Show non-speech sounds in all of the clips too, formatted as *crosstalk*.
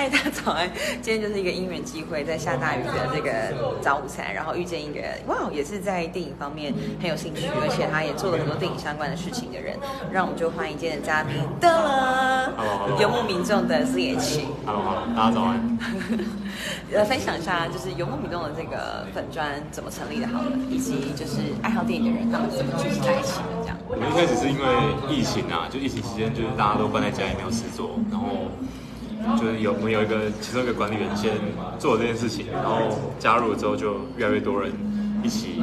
嗨，大家早安！今天就是一个因缘机会，在下大雨的这个早午餐，然后遇见一个哇，也是在电影方面很有兴趣，而且他也做了很多电影相关的事情的人，让我们就欢迎今天的嘉宾，噔了 Hello，Hello 游牧民众的 CH。Hello，大家早安。呃，分享一下就是游牧民众的这个粉砖怎么成立的，好了，以及就是爱好电影的人他们怎么聚集在一起的，这样。我们一开始是因为疫情啊，就疫情期间，就是大家都关在家里没有事做，然后就是有我们有一个其中一个管理员先做了这件事情，然后加入了之后，就越来越多人一起，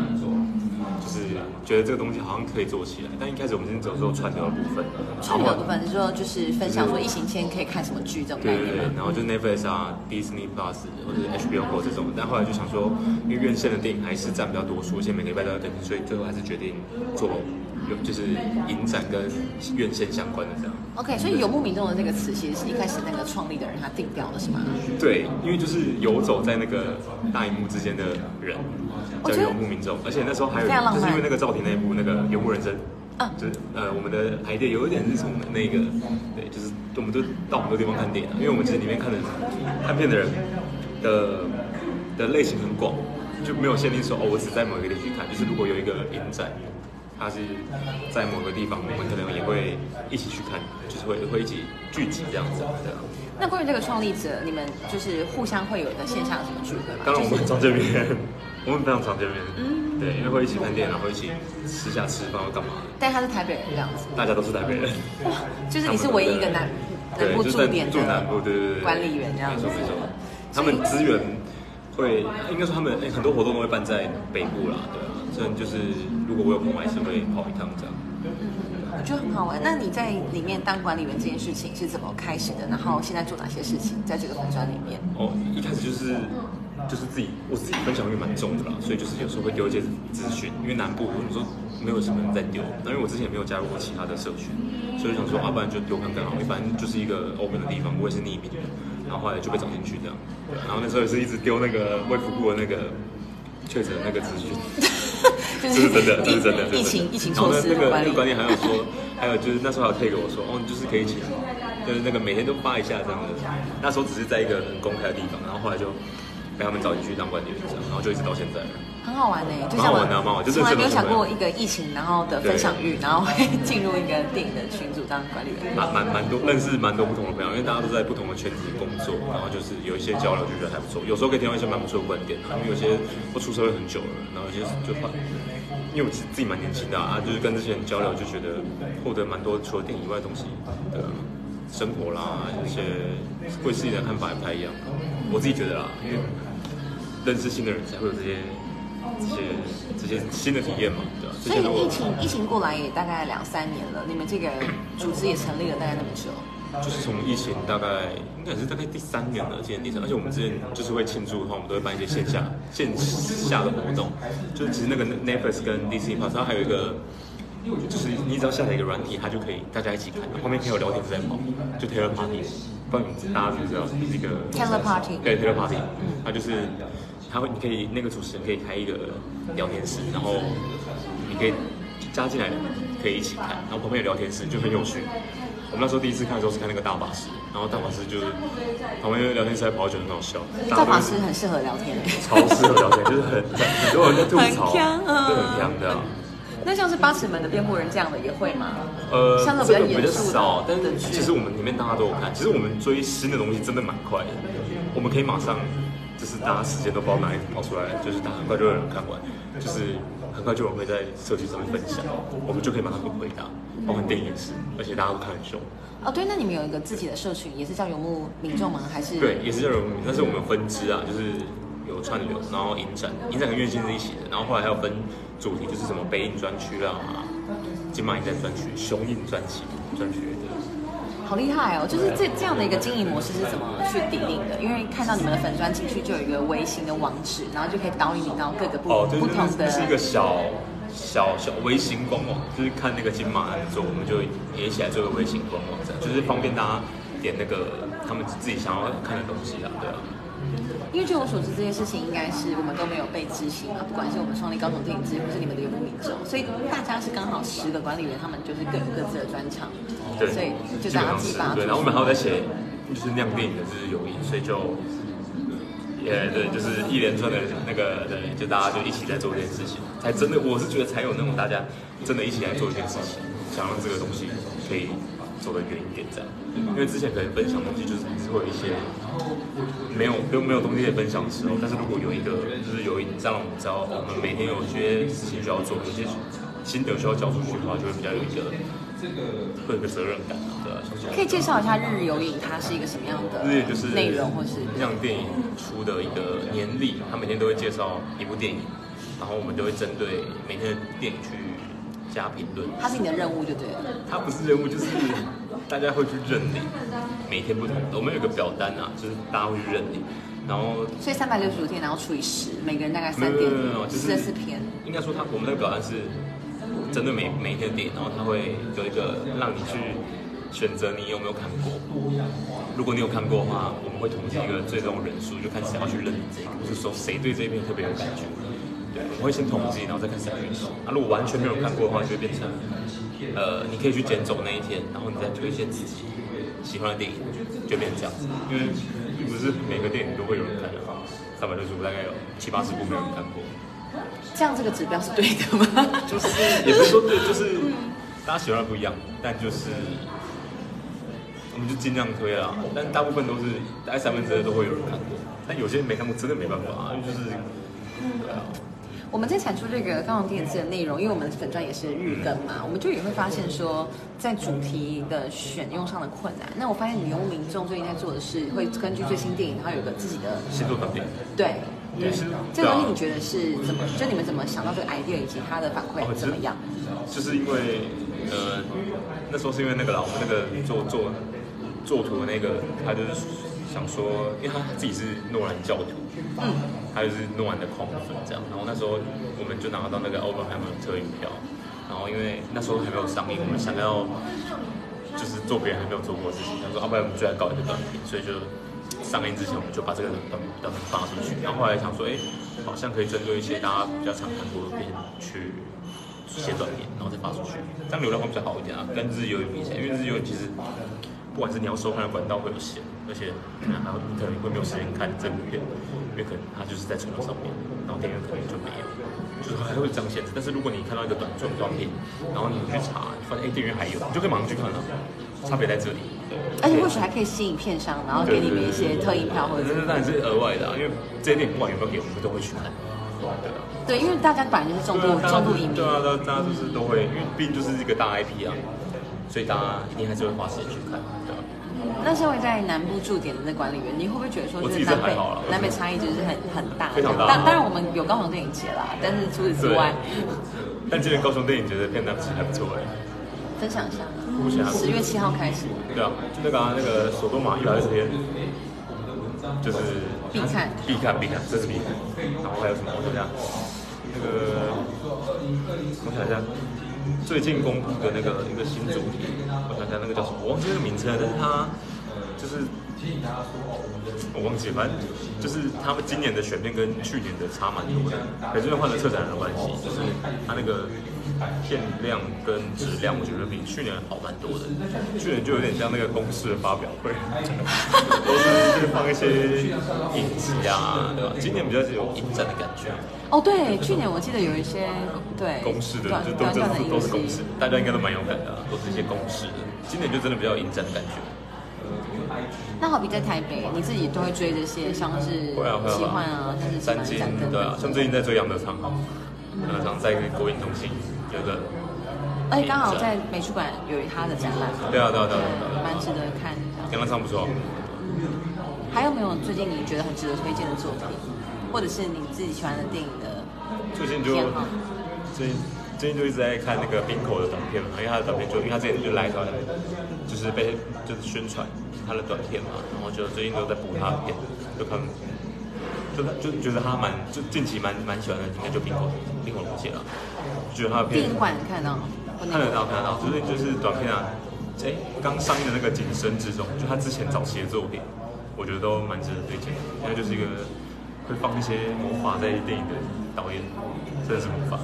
就是觉得这个东西好像可以做起来。但一开始我们先走做串流的部分，串流的部分是说就是分享说疫情期间可以看什么剧这种对对对？，然后就 Netflix、Disney Plus 或者 HBO Go 这种，但后来就想说，因为院线的电影还是占比较多数，现在每个礼拜都要更新，所以最后还是决定做有就是影展跟院线相关的这样。OK，所以游牧民众的这个词其实是一开始那个创立的人他定掉的是吗？对，因为就是游走在那个大荧幕之间的人叫游牧民众，而且那时候还有就是因为那个赵婷那一部那个《游牧人生》啊就是呃我们的 idea 有一点是从那个对，就是我们都到很多地方看电影啊，因为我们其实里面看的看片的人的的类型很广，就没有限定说哦我只在某一个地区看，就是如果有一个影展。它是在某个地方，我们可能也会一起去看，就是会会一起聚集这样子，对啊。那关于这个创立者，你们就是互相会有一个线下有什么？聚会吗？当然我们常见面，*laughs* 我们非常常见面，嗯。对，因为会一起看电影，然后一起私下吃饭或干嘛的，但他是台北人这样子，大家都是台北人，哇，就是你是唯一一个南南对，部就是在驻点的住南部，对对对，管理员这样子。没错没错，他们资源会，应该说他们哎很多活动都会办在北部啦，对啊，所以就是如果我有空，我还是会跑一趟这样。我觉得很好玩。那你在里面当管理员这件事情是怎么开始的？然后现在做哪些事情在这个粉专里面？哦，一开始就是就是自己我自己分享欲蛮重的啦，所以就是有时候会丢一些资讯，因为南部我说没有什么人在丢，那因为我之前也没有加入过其他的社群，所以想说啊，不然就丢看看好，一般就是一个 open 的地方，不会是匿名的，然后后来就被找进去这样，然后那时候也是一直丢那个卫福部的那个确诊那个资讯。*laughs* 就这是真的，这是真的，疫情疫情措施然后那那个那个。管理还有说，还有就是那时候还有 take 我说，哦，你就是可以一起，就是那个每天都发一下这样的。那时候只是在一个很公开的地方，然后后来就被他们找进去当管理员这样，然后就一直到现在了。很好玩呢，就像我蛮好玩从来没有想过一个疫情，然后的分享欲，然后会进入一个电影的群组当管理员。蛮蛮蛮多认识蛮多不同的朋友，因为大家都在不同的圈子工作，然后就是有一些交流就觉得还不错，有时候可以听到一些蛮不错的观点啊，因为有些我出社会很久了，然后有些就发，因为我自己蛮年轻的啊，就是跟这些人交流就觉得获得蛮多除了电影以外的东西的生活啦，一些对自己的看法也不太一样，我自己觉得啦，因为认识新的人才会有这些这些这些新的体验嘛，对吧、之所以疫情疫情过来也大概两三年了，你们这个组织也成立了大概那么久。就是从疫情大概应该也是大概第三年了，今年第三，而且我们之前就是会庆祝的话，我们都会办一些线下线下的活动。就是其实那个 Netflix 跟 Disney Plus 它还有一个，就是你只要下载一个软体，它就可以大家一起看，后面可以有聊天室在跑，就 Taylor Party，不知道你们大家知不知道？是一个 Taylor Party 对 Taylor Party，它就是它会你可以那个主持人可以开一个聊天室，然后你可以加进来，可以一起看，然后旁边有聊天室，就很有趣。我们那时候第一次看的时候是看那个大法师，然后大法师就是旁边聊天室在跑酒很好笑，大法师很适合聊天。超适合聊天，就是很很多人在吐槽，对，很强的啊。那像是八尺门的辩护人这样的也会吗？呃，像那种比较这个比较严肃但是其实我们里面大家都有看。其实我们追新的东西真的蛮快的，我们可以马上，就是大家时间都不知道哪里跑出来，就是大家很快就有人看完，就是很快就有人会在社区上面分享，我们就可以马上去回答，包括电影也是，而且大家都看很凶。哦，对，那你们有一个自己的社群，也是叫游牧民众吗？*laughs* 还是对，也是叫人民，但是我们分支啊，就是有串流，然后影展，影展跟院线是一起的，然后后来还有分主题，就是什么北影专区啦、金马影展专区、雄影专区专区的。好厉害哦！就是这这样的一个经营模式是怎么去定定的？因为看到你们的粉砖进去就有一个微型的网址，然后就可以导引你到各个不、哦，就是不同的。那是一个小小小微型官网，就是看那个金马案做，我们就也起来做个微型官网，这样就是方便大家点那个他们自己想要看的东西啊，对啊。因为据我所知，这件事情应该是我们都没有被执行嘛，不管是我们创立高雄电影节，或是你们的游牧民众，所以大家是刚好十个管理员，他们就是各有各自的专长，对，所以就大家自己把它对，然后我们还有在写就是酿电影的就是友谊，所以就也对，就是一连串的那个对，就大家就一起在做这件事情，才真的我是觉得才有那种大家真的一起来做一件事情，想让这个东西可以走得远一点这样。因为之前可能分享东西就是还是会有一些没有没有没有东西可以分享的时候，但是如果有一个就是有一让我们知道我们每天有一些事情需要做，有些心得需要交出去的话，就会比较有一个会有一个责任感啊，对吧？可以介绍一下日游影它是一个什么样的日就是内容，或是让电影出的一个年历，他每天都会介绍一部电影，然后我们就会针对每天的电影去加评论。它是你的任务，就对了。它不是任务，就是大家会去认领，每天不同的。我们有个表单啊，就是大家会去认领，然后所以三百六十五天，然后除以十，每个人大概三点没有没有没有就是四十四篇。应该说他我们那个表单是针对每每一天的点，然后他会有一个让你去选择你有没有看过。如果你有看过的话，我们会统计一个最终人数，就看谁要去认领这个，就是说谁对这一篇特别有感觉。我们会先统计，然后再看谁要去选。啊，如果完全没有看过的话，就会变成，呃，你可以去捡走那一天，然后你再推荐自己喜欢的电影，就变成这样子。因为并不是每个电影都会有人看的，三百六十五大概有七八十部没有人看过。这样这个指标是对的吗？就是也不是说对，就是大家喜欢的不一样，但就是我们就尽量推啦。但大部分都是大概三分之二都会有人看过，但有些人没看过真的没办法啊，就是对啊。我们在产出这个高雄电子的内容，因为我们粉砖也是日更嘛，我们就也会发现说，在主题的选用上的困难。那我发现女佣民众最近在做的是，会根据最新电影，然后有个自己的星座短片，对对是，这个东西你觉得是怎么？就你们怎么想到这个 idea 以及它的反馈哦怎么样？就是因为呃那时候是因为那个啦，我们那个做做做图的那个，他就是想说，因为他自己是诺兰教徒，嗯，他就是诺兰的狂粉这样。然后那时候我们就拿到那个奥本海默特映票，然后因为那时候还没有上映，我们想要就是做别人还没有做过的事情，他说要不然我们就来搞一个短片，所以就上映之前我们就把这个短短片发出去。然后后来想说，哎，好像可以针对一些大家比较常看过的片去写短片，然后再发出去，这样流量会比较好一点啊，跟日游比起来，因为日游其实不管是你要收看的管道会有限，而且可能还会可能会没有时间看这部片，因为可能它就是在传统上面，然后电影院可能就没有，就是还会这样限制。但是如果你看到一个短短短片，然后你去查，发现哎电影院还有，你就可以马上去看了，差别在这里。而且或许还可以吸引片商，然后给你们一些特映票或者是这当然是额外的、啊，因为这些电影不管有没有给我们都会去看，对啊。对，因为大家本来就是重度重度影迷对。啊，大家大家就是都会，因为毕竟就是一个大 IP 啊，所以大家一定还是会花时间去看。那身为在南部驻点的那管理员，你会不会觉得说，我自己就是南北南北差异就是很很大？非常大当当然我们有高雄电影节啦，但是除此之外，但今年高雄电影节的片单其实还不错哎，分享一下。十月七号开始，对啊，就那个、啊、那个索多玛一百二十天，就是必看必看必看，这是必看。然后还有什么？我想想，那个我想一下，最近公布的那个一个新主题，我想想那个叫什么？我忘记那个名称，但是它就是我忘记，反正就是他们今年的选片跟去年的差蛮多的，可是因为换了策展人的关系，就是他那个片量跟质量，我觉得比去年好蛮多的。去年就有点像那个公式的发表会，*laughs* 都是去放一些影集啊，对吧？今年比较有影展的感觉，哦，对，去年我记得有一些对公式的就都短短的都都是公式，，大家应该都蛮有感的、啊，都是一些公式的。今年就真的比较有影展的感觉。那好比在台北，你自己都会追这些，像是会啊会啊像是三金对啊，像最近在追杨德昌，杨德昌在国影中心有个，而且刚好在美术馆有他的展览，对啊对啊对啊对啊，蛮值得看的。杨德昌不错。还有没有最近你觉得很值得推荐的作品，或者是你自己喜欢的电影的最近就？最近最近就一直在看那个冰口的短片嘛，因为他的短片就因为他之前就来团，就是被就是宣传他的短片嘛，然后就最近都在补他的片，就看，就就觉得他蛮就近期蛮蛮喜欢的，应该就冰口冰口龙介了，就觉得他的片电影馆看到，不看得到看得到，就是就是短片啊，哎刚上映的那个《景深之中》，就他之前早期的作品，我觉得都蛮值得推荐的，因为就是一个会放一些魔法在电影的导演，真的是魔法。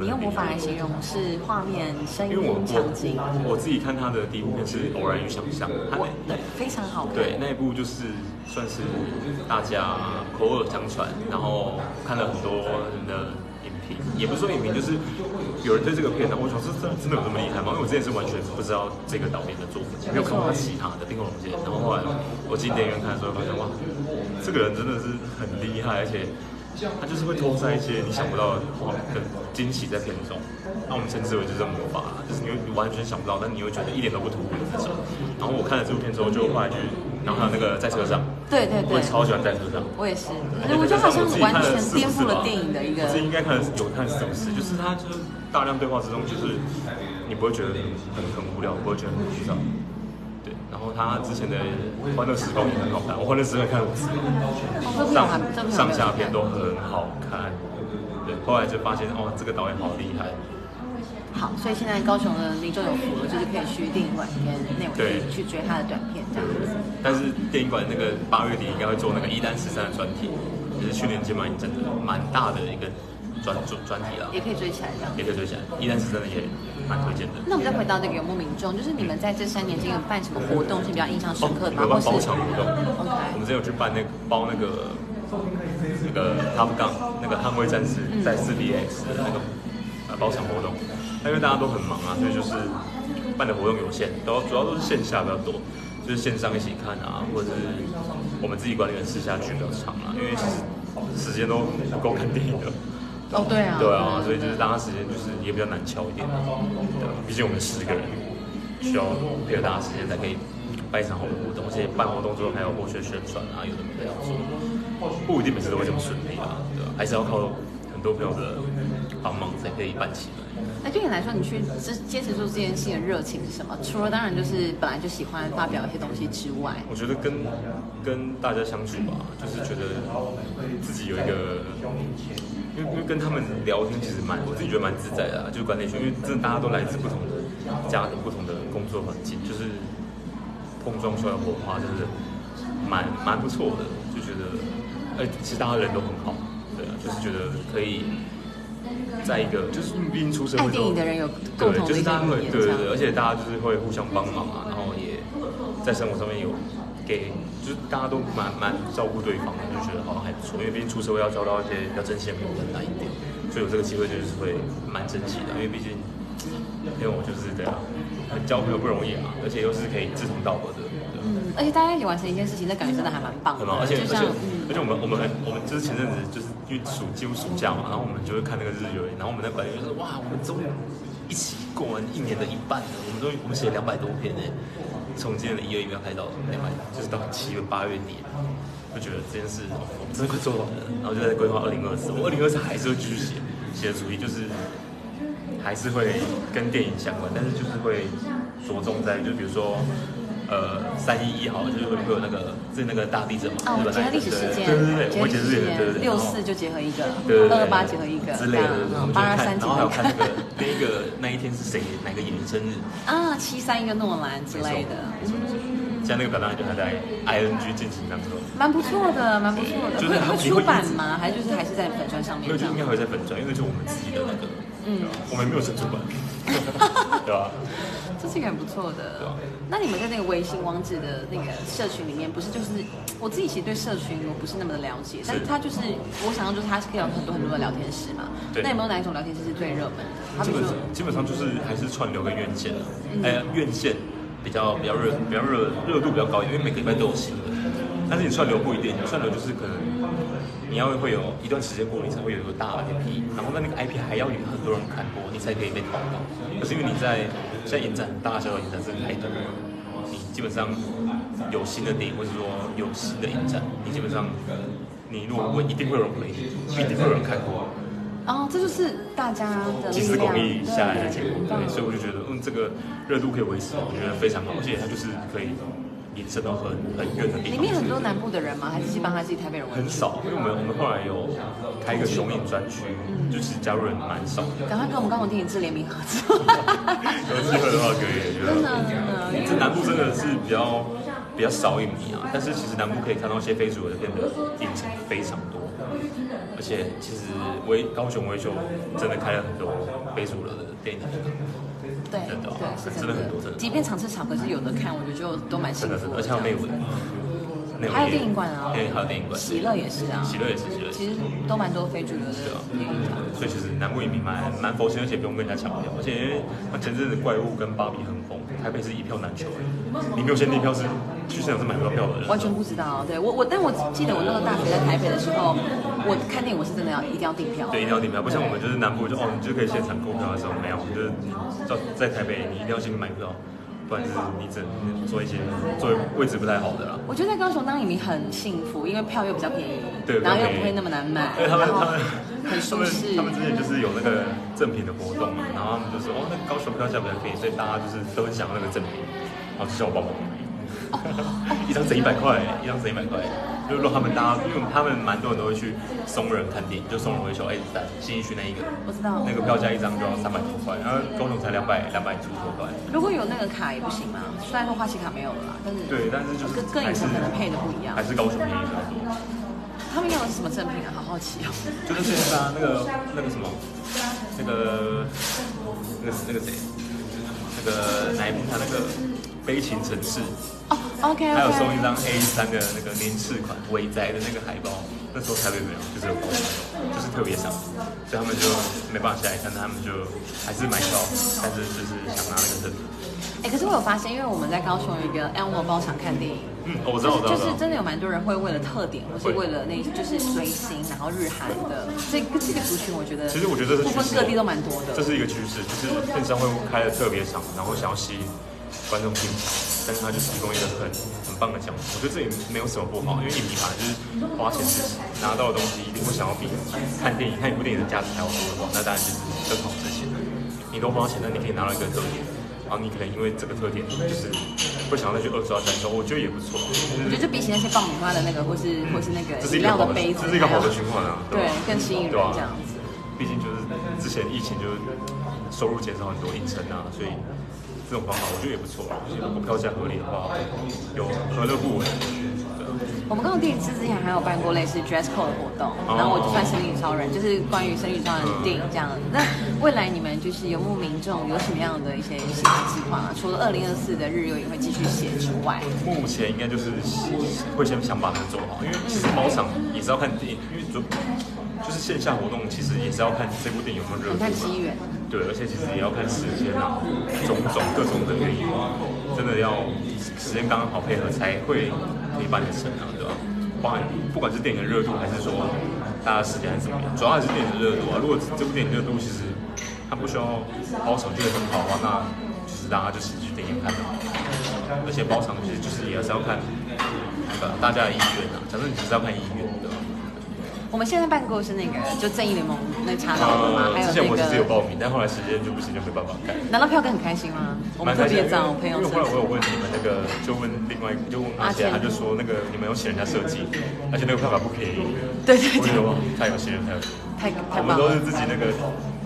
你用魔法来形容是画面、声音、场景，我我自己看他的第一部片是《偶然与想象》，他我那非常好看。对那一部就是算是大家口耳相传，然后看了很多人的影也不是说影评，就是有人对这个片，然后我想这真的真的有这么厉害吗？因为我之前是完全不知道这个导演的作品，没有看过他其他的《冰火龙界》，然后后来我进电影院看的时候，发现哇，这个人真的是很厉害，而且。他就是会偷塞一些你想不到的的惊喜在片中，那我们称之为就是魔法，就是你会完全想不到，但你会觉得一点都不突兀的那种。然后我看了这部片之后，就后来就，然后还有那个在车上，对对对我也，超喜欢在车上。我也是，我觉得好像完全颠覆了电影的一个我自己应该看了有看四五次，就是他就是大量对话之中，就是你不会觉得很很无聊，不会觉得很枯燥。对，然后他之前的《欢乐时光》也很好看，我《欢乐时光》看了五次，哦，这部上上下片都很好看。对，后来就发现哦，这个导演好厉害。好，所以现在高雄的民众有福了，就是可以去电影馆跟内容对去追他的短。但是电影馆那个八月底应该会做那个一单十三的专题，也是去年金马影展的蛮大的一个专专专题啦，也可以追起来这样。也可以追起来。一单十三的也蛮推荐的。那我们再回到那个游牧民众，就是你们在这三年间有办什么活动是比较印象深刻的吗？有办包场活动，我们之前有去办那个包那个那个 Top Gun 那个捍卫战士在四 DX 的那个呃包场活动，那因为大家都很忙啊，所以就是办的活动有限，都主要都是线下比较多，就是线上一起看啊，或者是我们自己管理员私下去比较长啊，因为其实时间都不够看电影的。哦，对啊，对啊，所以就是大家时间就是也比较难敲一点，毕竟我们十个人需要配合大家时间才可以办一场好的活动，而且办活动之后还有后续宣传啊，有的没的要做，不一定每次都会这么顺利啊，对吧、还是要靠很多朋友的帮忙才可以办起来。那对你来说，你去坚坚持做这件事情的热情是什么？除了当然就是本来就喜欢发表一些东西之外，我觉得跟跟大家相处吧，就是觉得自己有一个，因为因为跟他们聊天其实蛮，我自己觉得蛮自在的、啊，就是管理群，因为真的大家都来自不同的家庭、不同的工作环境，就是碰撞出来火花，就是蛮蛮不错的，就觉得，呃，其实大家人都很好，对啊，就是觉得可以。在一个，就是毕竟出社会爱电影的人有共对，同的一个就是大家会对对对，而且大家就是会互相帮忙啊，然后也在生活上面有给，就是大家都蛮蛮照顾对方的，就觉得好像还不错。因为毕竟出社会要交到一些比较珍惜的朋友更难一点，所以有这个机会就是会蛮珍惜的。因为毕竟，因为我就是这样，交朋友不容易嘛，而且又是可以志同道合的。对嗯，而且大家一起完成一件事情，那感觉真的还蛮棒的而且而且嗯，而且我们我们很我们就是前阵子就是因为暑几乎暑假嘛，然后我们就会看那个日游，然后我们在管理员就说哇，我们终于一起过完一年的一半了，我们终于我们写两百多篇呢，从今年的一月一号开到两百，就是到七月八月底，就觉得这件事哦我们真的快做完了，然后就在规划二零二四，我二零二四还是会继续写写的主题就是还是会跟电影相关，但是就是会着重在就比如说。呃，三一一好了，就是会会有那个是那个大地震嘛，哦结合历史事件，对对对，我会结结合历史事合历史对对对，件，六四就结合一个，对对对二二八结合一个，之类的，八二三看，然后还有看结合一个那个那一个那一天是谁哪个演员生日，啊，七三一个诺兰之类的，没错没错。现在那个表单就还在 ING 进行当中，蛮不错的，蛮不错的。就是会会出版吗？还是就是还是在粉砖上面没有就应？该会在粉砖，因为就我们自己的那个，嗯，我们没有神出版，*laughs* 对吧？这是一个很不错的。那你们在那个微信网址的那个社群里面，不是就是我自己其实对社群我不是那么的了解，但是它就是我想象就是它是可以有很多很多的聊天室嘛。对那有没有哪一种聊天室是最热门的？基本上基本上就是还是串流跟院线啊，哎，院线比较比较热，比较热热度比较高一点，因为每个礼拜都有新的。但是你串流不一定，串流就是可能你要会有一段时间过，你才会有一个大 IP，然后那那个 IP 还要有很多人看过，你才可以被报道。可是因为你在现在影展大小小影展是太多了，你基本上有新的电影或者说有新的影展，你基本上你如果问，一定会有人回你，一定会有人看过。哦，这就是大家的集思广益下来的结果，对，对所以我就觉得，嗯，这个热度可以维持，我觉得非常好，而且它就是可以延伸到很很远的地方。里面很多南部的人吗？还是基本上还是以台北人为主？很少，因为我们我们后来有开一个雄影专区，就是加入人蛮少的。赶快跟我们高雄电影制联名合作。*laughs* 有机会的话可以，真的这南部真的是比较比较少影迷啊，但是其实南部可以看到一些非主流的片的影城非常多，而且其实微高雄微秀真的开了很多非主流的电影厅，对真的哦对是真的很多真的。即便场次少，可是有的看，我觉得就都蛮幸福的真的，而且还有内文，内文还有也电影馆啊对，还有电影馆，喜乐也是啊，喜乐也是喜乐其实都蛮多非主流的电影场。所以其实南部影迷蛮蛮佛心，而且不用跟人家抢票，而且因为他前阵子怪物跟芭比很红，台北是一票难求，你没有先订票是去现场是买不到票的人，完全不知道，对我我，但我记得我那个大学在台北的时候，我看电影我是真的要一定要订票，对，一定要订票，不像我们就是南部就哦，你就可以现场购票的时候没有，就是你在在台北你一定要先买票，不然就是你只能做一些做位位置不太好的啦。我觉得在高雄当影迷很幸福，因为票又比较便宜，对然后又不会那么难买，因为他们他们很舒适他们他们之前就是有那个赠品的活动嘛，然后他们就说哦，那高雄票价比较便宜，所以大家就是都很想要那个赠品，然后就叫我帮忙买。*laughs* 一张整一百块，一张整一百块，就是让他们大家，因为他们蛮多人都会去松仁看电影，就松仁会说，哎，在新一区那一个，我知道那个票价一张就要三百多块，然后高雄才两百两百出头块。如果有那个卡也不行吗？虽然说花旗卡没有了啦，但是对，但是就是跟跟以前可能配的不一样还。是高雄便宜比较多。他们要的是什么赠品啊？好好奇哦。就是现在啊，那个那个什么，那个那个那个谁，那个哪一部他那个悲情城市，哦，OK 还有送一。张 A 三的那个年次款伟宅的那个海报，那时候台北没有，就是有就是特别少，所以他们就没办法下来看，他们就还是买票，但是就是想拿那个赠品。哎，可是我有发现，因为我们在高雄有一个 Elmo 包场看电影，嗯，哦我知道，我知道，就是。真的有蛮多人会为了特点，或是为了那就是追星，然后日韩的，这个这个族群，我觉得其实我觉得不分各地都蛮多的。这是一个趋势，就是片商会开的特别场，然后想要吸引观众进场，但是他就提供一个很很棒的奖品。我觉得这也没有什么不好，因为影迷嘛，就是花钱拿到的东西一定会想要比看电影看一部电影的价值还要多的话，那当然就是更好之前。你都花钱，那你可以拿到一个特点，然后你可能因为这个特点，就是会想要再去二刷三刷，我觉得也不错。我觉得就比起那些爆米花的那个，或是或是那个饮这是一个好的，杯子，这是一个好的循环啊，对吧，更吸引人这样子。毕竟就是之前疫情就是收入减少很多，影城啊，所以这种方法我觉得也不错啊。如果票价合理的话，有何乐不为？我们刚刚电影之前还有办过类似 dress code 的活动，哦然后我就算神女超人，就是关于神女超人的电影这样。那未来你们就是游牧民众有什么样的一些新的计划吗？除了二零二四的日游也会继续写之外，目前应该就是会先想把它做好，因为其实包场也是要看电影，因为就就是线下活动其实也是要看这部电影有没有热度嘛看机缘。对，而且其实也要看时间啊，种种各种的原因，真的要时间刚刚好配合才会可以办得成啊，对吧？包含不管是电影的热度，还是说大家时间还是怎么样，主要还是电影的热度啊。如果这部电影热度其实它不需要包场就会很好的话，那就是大家就实际去电影院看。而且包场其实就是也是要看那个大家的意愿啊。假设你只是要看意愿，对吧？我们现在办过是那个就正义联盟那查到的吗？还有呃之前我其实有那个报名，但后来时间就不行，就没办法改。拿到票根很开心吗？我们特别找我朋友吃因为后来我有问你们那个，就问另外就问阿杰，他就说那个你们有请人家设计，而且那个票法不便宜。对对对我觉得哇，太有心了，太有。太太棒了我们都是，自己那个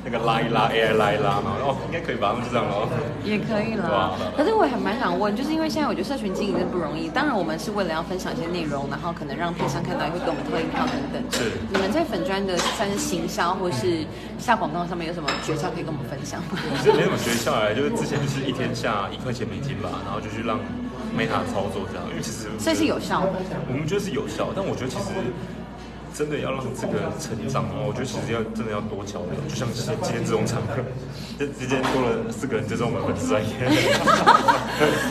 那个拉一拉，AI 拉一拉嘛，哦，应该可以吧？那就这样咯。也可以对啦啊。可是我也很蛮想问，就是因为现在我觉得社群经营真不容易。当然，我们是为了要分享一些内容，然后可能让片商看到，也会给我们特印票等等。是你们在粉砖的算是行销或是下广告上面有什么诀窍可以跟我们分享吗？其实没什么诀窍哎，就是之前就是一天下一块钱美金吧，然后就去让 Meta 操作这样，因为其实所以是有效的。我们觉得是有效，但我觉得其实真的要让这个成长哦，我觉得其实要真的要多交流，就像今天今天这种场合，*laughs* 就今天多了四个人，就知道我们粉丝专业。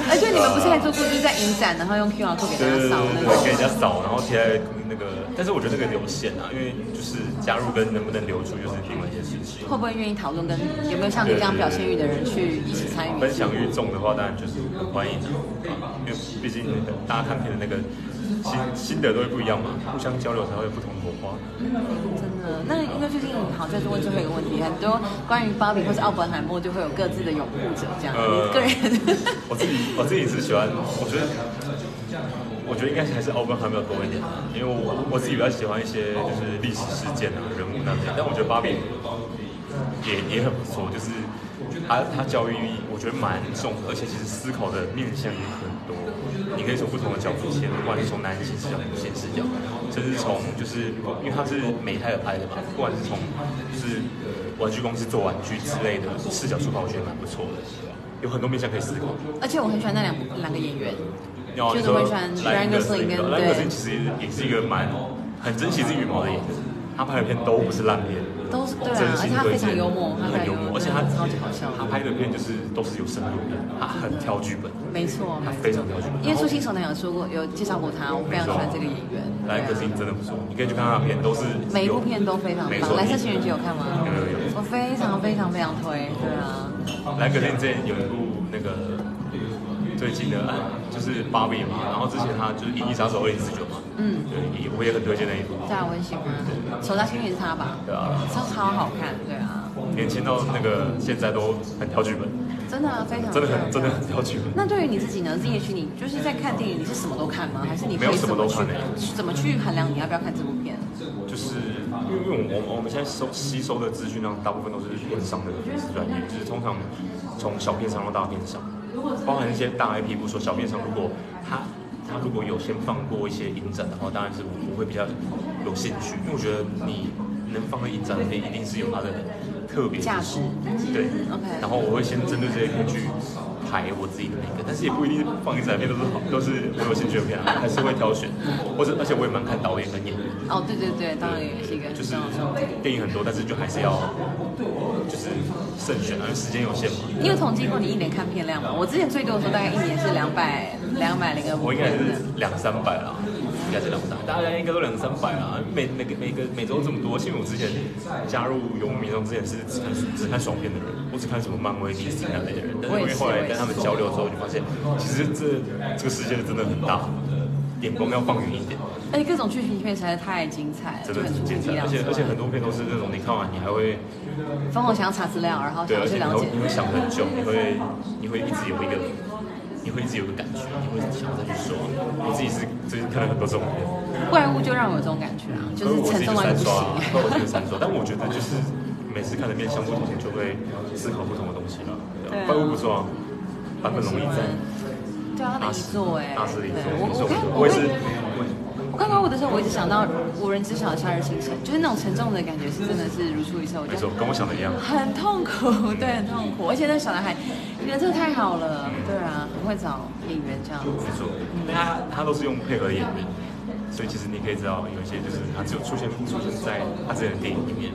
而且你们不是还做过，就是在影展，然后用 QR code 给大家扫对个给人家扫，然后贴在那个，但是我觉得这个有限啊，因为就是加入跟能不能留住就是另外一件事情。会不会愿意讨论，跟有没有像你这样表现欲的人去一起参与？分享欲重的话，当然就是很欢迎的、啊，因为毕竟大家看片的那个心心得都会不一样嘛，互相交流才会有不同的火花。真的，那因为最近好，再问最后一个问题，很多关于芭比或是奥本海默就会有各自的拥护者，这样，呃你个人我自己我自己是喜欢，我觉得我觉得应该还是奥本海默多一点啊，因为我我自己比较喜欢一些就是历史事件啊、人物那边，但我觉得芭比也也很不错，就是他他教育意义我觉得蛮重的，而且其实思考的面向也很多。你可以从不同的角度切入，不管是从男性视角、女性视角，甚至从就是因为它是美泰尔拍的嘛，不管是从就是玩具公司做玩具之类的视角出发，我觉得蛮不错的，有很多面向可以思考。而且我很喜欢那两两个演员，就是我很喜欢林其实也是一个蛮很珍惜自己羽毛的演员，他拍的片都不是烂片。都是对啊，真而且他非常幽默，他很幽默，而且他超级好笑他拍的片就是都是有深度的，他很挑剧本，没错，他非常挑剧本。因为朱新手男有说过，有介绍过他，我非常喜欢这个演员。莱恩格斯林真的不错，你可以去看他的片，都是每一部片都非常棒。蓝色情人节有看吗？有有有我非常非常非常推，对啊。莱恩格斯林之前有一部那个最近的，就是芭比嘛，然后之前他就是《银翼杀手二零四九》嘛，嗯，对，也我也很推荐那一部，对啊，我很喜欢。手札情侣是他吧？对啊，超超好看，对啊，年轻到那个现在都很挑剧本，真的啊，非常真的很真的很挑剧本。那对于你自己呢？自己去你就是在看电影，你是什么都看吗？还是你没有什么都看怎么去怎么去衡量你要不要看这部片？就是因为因为我们我们现在收吸收的资讯量大部分都是片商的专业，就是通常从小片商到大片商，包含一些大 IP 不说，小片商如果他他如果有先放过一些影展的话，当然是我我会比较有兴趣，因为我觉得你能放在影展的片一定是有它的特别价值对 OK 然后我会先针对这些片去排我自己的那个，但是也不一定放影展的片都是好都是我有兴趣的片啊，*laughs* 还是会挑选，或者而且我也蛮看导演跟演员。哦，对对对，当然也是一个就是。电影很多，但是就还是要就是慎选啊，因为时间有限嘛。你有统计过你一年看片量吗？我之前最多的时候大概一年是两百两百零个部我应该是两三百啦，应该是两三百，大家应该都两三百啦。每每个每个每周这么多，因为我之前加入游牧民众之前是只看只看爽片的人，我只看什么漫威、DC 那类的人。但是因为后来跟他们交流之后，就发现其实这这个世界真的很大，眼光要放远一点，而且各种剧情片实在太精彩了，真的很精彩。而且而且很多片都是那种你看完你还会疯狂想要查资料，然后想要去了解。你会想很久，你会你会一直有一个，你会一直有个感觉，你会想要再去说。我自己是最近看了很多这种片，怪物就让我有这种感觉啊，就是沉重到不行。我自己就三刷。但我觉得就是每次看的面向不同，就会思考不同的东西了。怪物不错啊，版本容易在对啊，他的遗作哎，大师的遗作对我没错我我也是我我看怪物的时候，我一直想到无人知晓的夏日清晨，就是那种沉重的感觉，是真的是如出一辙。我觉得，没错跟我想的一样。很痛苦，对，很痛苦。而且那小男孩人真的太好了，对啊，很会找演员这样子。没错，他他都是用配合演员，所以其实你可以知道有一些就是他只有出现出现在他自己的电影里面，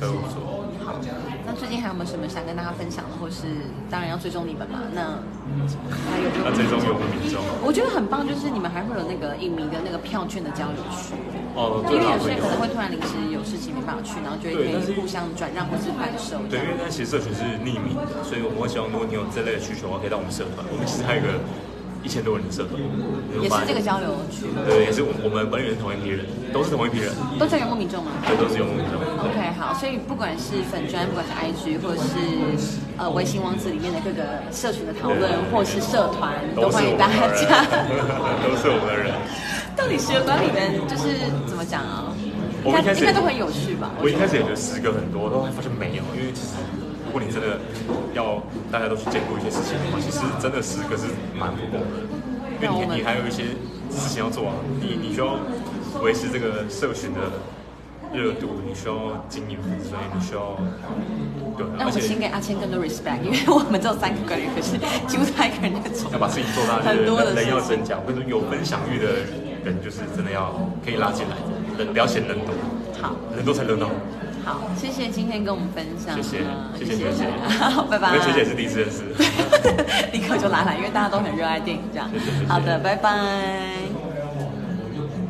都不错。那最近还有没有什么想跟大家分享的，或是当然要追踪你们嘛？那还有那最终有个民众我觉得很棒，就是你们还会有那个影迷的那个票券的交流区，哦，因为有些人可能会突然临时有事情没办法去，然后就会可以互相转让或是贩售对，因。为那其实社群是匿名的，所以我们会希望，如果你有这类的需求的话，可以到我们社团。我们其实还有一个一千多人的社团，也是这个交流区，对，也是我我们管理员同一批人，都是同一批人，都在游牧民众吗对，都是有目标。？OK，好，所以不管是粉专，不管是 IG，或者是呃微信网址里面的各个社群的讨论，或是社团，都都是我们欢迎大家。，*laughs* 都是我们的人。到底十个管理员就是怎么讲啊？我们一开始应该都很有趣吧？我一开始也觉得十个很多，后来发现没有，因为其实如果你真的要大家都去兼顾一些事情的话，其实真的十个是蛮不够的，因为你你还有一些事情要做啊，你你需要维持这个社群的热度，你需要经营所以，你需要对，那我们先给阿谦更多 respect，因为 *laughs* 我们只有三个管理员，可是几乎他一个人在做，要把事情做大，很多的人人要增加。我跟你说，有分享欲的人就是真的要可以拉进来，人不要嫌人多，好。人多才热闹。好，谢谢今天跟我们分享，谢谢啊谢谢学姐，*laughs* 拜拜。我跟学姐是第一次认识。*laughs* 立刻就拉来，因为大家都很热爱电影这样谢谢谢。谢好的，拜拜。